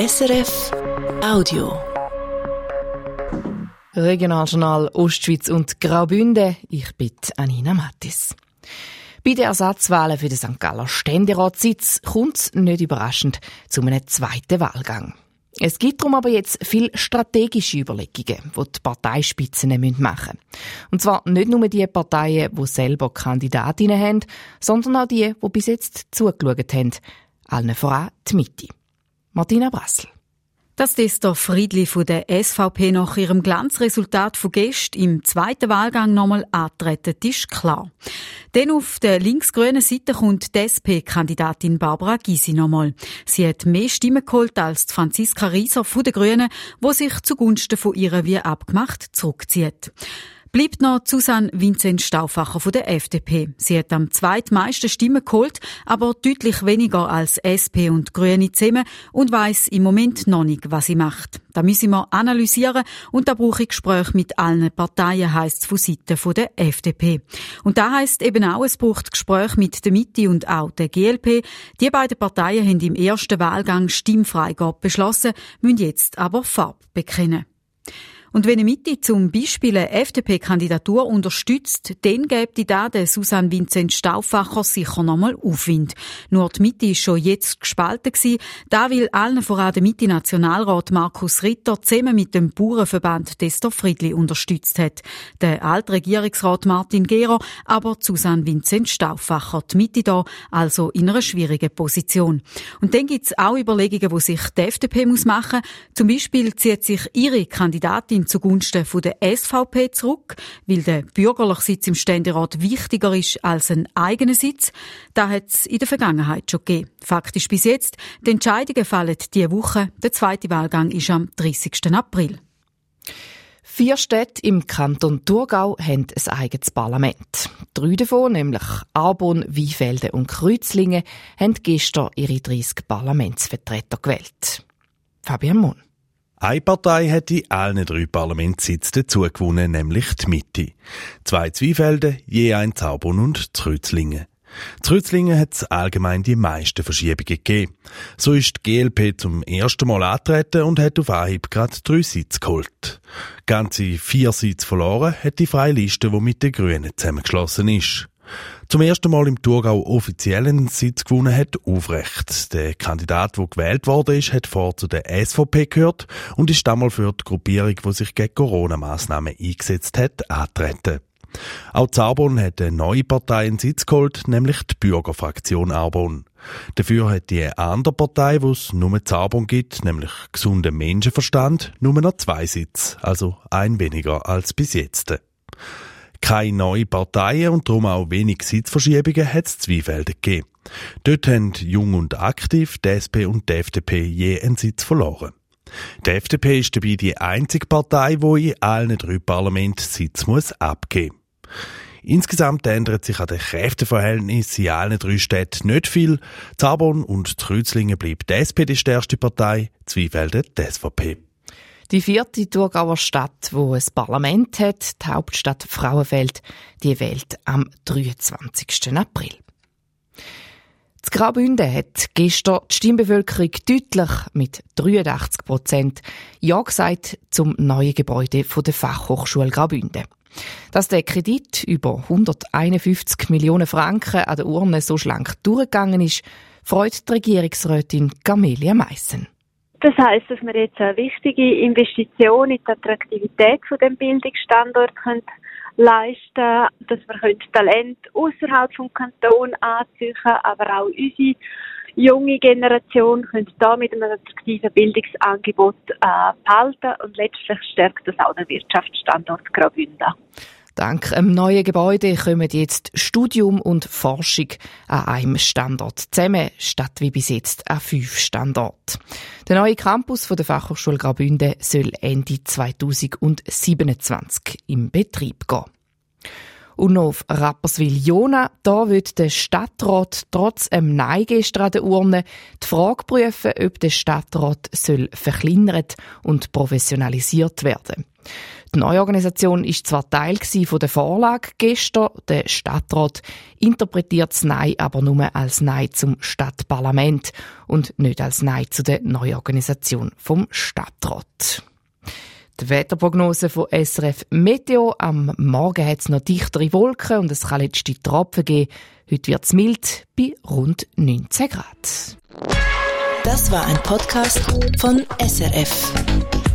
SRF Audio. Regionaljournal Ostschweiz und Graubünden. Ich bin Anina Mattis. Bei den Ersatzwahlen für den St. Galler Ständeratssitz kommt es nicht überraschend zu einem zweiten Wahlgang. Es gibt darum aber jetzt viel strategische Überlegungen, die die Parteispitzen machen müssen. Und zwar nicht nur die Parteien, die selber Kandidatinnen haben, sondern auch die, die bis jetzt zugeschaut haben. Allen voran die Mitte. Martina Brassel. Dass Esther Friedli von der SVP nach ihrem Glanzresultat von gestern im zweiten Wahlgang nochmal antreten, ist klar. Denn auf der linksgrünen Seite kommt die SP-Kandidatin Barbara Gysi nochmal. Sie hat mehr Stimmen geholt als Franziska Rieser von den Grünen, wo sich zugunsten von ihrer wie abgemacht zurückzieht. Bleibt noch Susanne Vincent Stauffacher von der FDP. Sie hat am zweitmeisten Stimmen geholt, aber deutlich weniger als SP und Grüne zusammen und weiß im Moment noch nicht, was sie macht. Da müssen wir analysieren und da brauche ich Gespräche mit allen Parteien, heisst es von Seiten der FDP. Und da heisst eben auch, es braucht Gespräche mit der Mitte und auch der GLP. Die beiden Parteien haben im ersten Wahlgang Stimmfreigabe beschlossen, müssen jetzt aber Farbe bekennen. Und wenn eine Mitte zum Beispiel eine FDP-Kandidatur unterstützt, dann gibt die da der Susanne Vincent Stauffacher sicher nochmal Aufwind. Nur die Mitte ist schon jetzt gespalten gewesen. Da will allen voran der Mitte-Nationalrat Markus Ritter zusammen mit dem Bauernverband Destor Friedli unterstützt hat. Der alte Regierungsrat Martin Gero, aber Susanne Vincent Stauffacher. Die Mitte da also in einer schwierigen Position. Und dann gibt's auch Überlegungen, wo sich die FDP muss machen. Zum Beispiel zieht sich ihre Kandidatin Kandidatin zugunsten von der SVP zurück, weil der bürgerliche Sitz im Ständerat wichtiger ist als ein eigener Sitz. Da hat es in der Vergangenheit schon gegeben. Faktisch bis jetzt, die Entscheidungen fallen diese Woche. Der zweite Wahlgang ist am 30. April. Vier Städte im Kanton Thurgau haben ein eigenes Parlament. Drei davon, nämlich Arbon, Wiefelden und Kreuzlingen, haben gestern ihre 30 Parlamentsvertreter gewählt. Fabian Mohn. Eine Partei hat in allen drei Parlamentssitzen dazu gewonnen, nämlich die Mitte. Zwei Zweifelden, je ein Zaubon und Zrützlingen. Zrützlingen hat es allgemein die meisten Verschiebungen gegeben. So ist die GLP zum ersten Mal antreten und hat auf Anhieb gerade drei Sitze geholt. Ganze vier Sitze verloren hat die Freie Liste, die mit den Grünen zusammengeschlossen ist. Zum ersten Mal im Thurgau offiziellen Sitz gewonnen hat Aufrecht. Der Kandidat, der gewählt worden ist, hat vor zu der SVP gehört und ist damals für die Gruppierung, die sich gegen Corona-Massnahmen eingesetzt hat, antreten. Auch Zarbon hat eine neue Partei einen Sitz geholt, nämlich die Bürgerfraktion Arbon. Dafür hat die andere Partei, wo es nur Zarbon gibt, nämlich gesunder Menschenverstand, nur noch zwei Sitze, also ein weniger als bis jetzt keine neuen Parteien und darum auch wenig Sitzverschiebungen hat es Zweifelder gegeben. Dort haben Jung und Aktiv, die SP und die FDP je einen Sitz verloren. Die FDP ist dabei die einzige Partei, die in allen drei Parlamenten Sitz muss abgeben Insgesamt ändert sich an den Kräfteverhältnissen in allen drei Städten nicht viel. Zabon und Trützlingen bleibt die SP die stärkste Partei, Zweifelder die SVP. Die vierte Thurgauer Stadt, wo ein Parlament hat, die Hauptstadt Frauenfeld, die wählt am 23. April. Das Graubünden hat gestern die Stimmbevölkerung deutlich mit 83 Prozent Ja gesagt zum neuen Gebäude der Fachhochschule Graubünden. Dass der Kredit über 151 Millionen Franken an der Urne so schlank durchgegangen ist, freut die Regierungsrätin Camelia Meissen. Das heißt, dass wir jetzt eine wichtige Investition in die Attraktivität von dem Bildungsstandort können leisten, dass wir Talent außerhalb vom Kanton anziehen, aber auch unsere junge Generation könnte da mit einem attraktiven Bildungsangebot äh, behalten und letztlich stärkt das auch den Wirtschaftsstandort Graubünden. Dank einem neuen Gebäude kommen jetzt Studium und Forschung an einem Standort zusammen, statt wie bis jetzt an fünf Standorten. Der neue Campus der Fachhochschule Graubünden soll Ende 2027 im Betrieb gehen. Und noch auf Rapperswil-Jona, da wird der Stadtrat trotz einem Nein gestern an der Urne die Frage prüfen, ob der Stadtrat soll verkleinert und professionalisiert werden. Die Neuorganisation ist zwar Teil der Vorlage gestern, der Stadtrat interpretiert das Nein aber nur als Nein zum Stadtparlament und nicht als Nein zu der Neuorganisation vom Stadtrat. Die Wetterprognose von SRF Meteo. Am Morgen hat es noch dichtere Wolken und es kann letzte Tropfen geben. Heute wird es mild bei rund 19 Grad. Das war ein Podcast von SRF.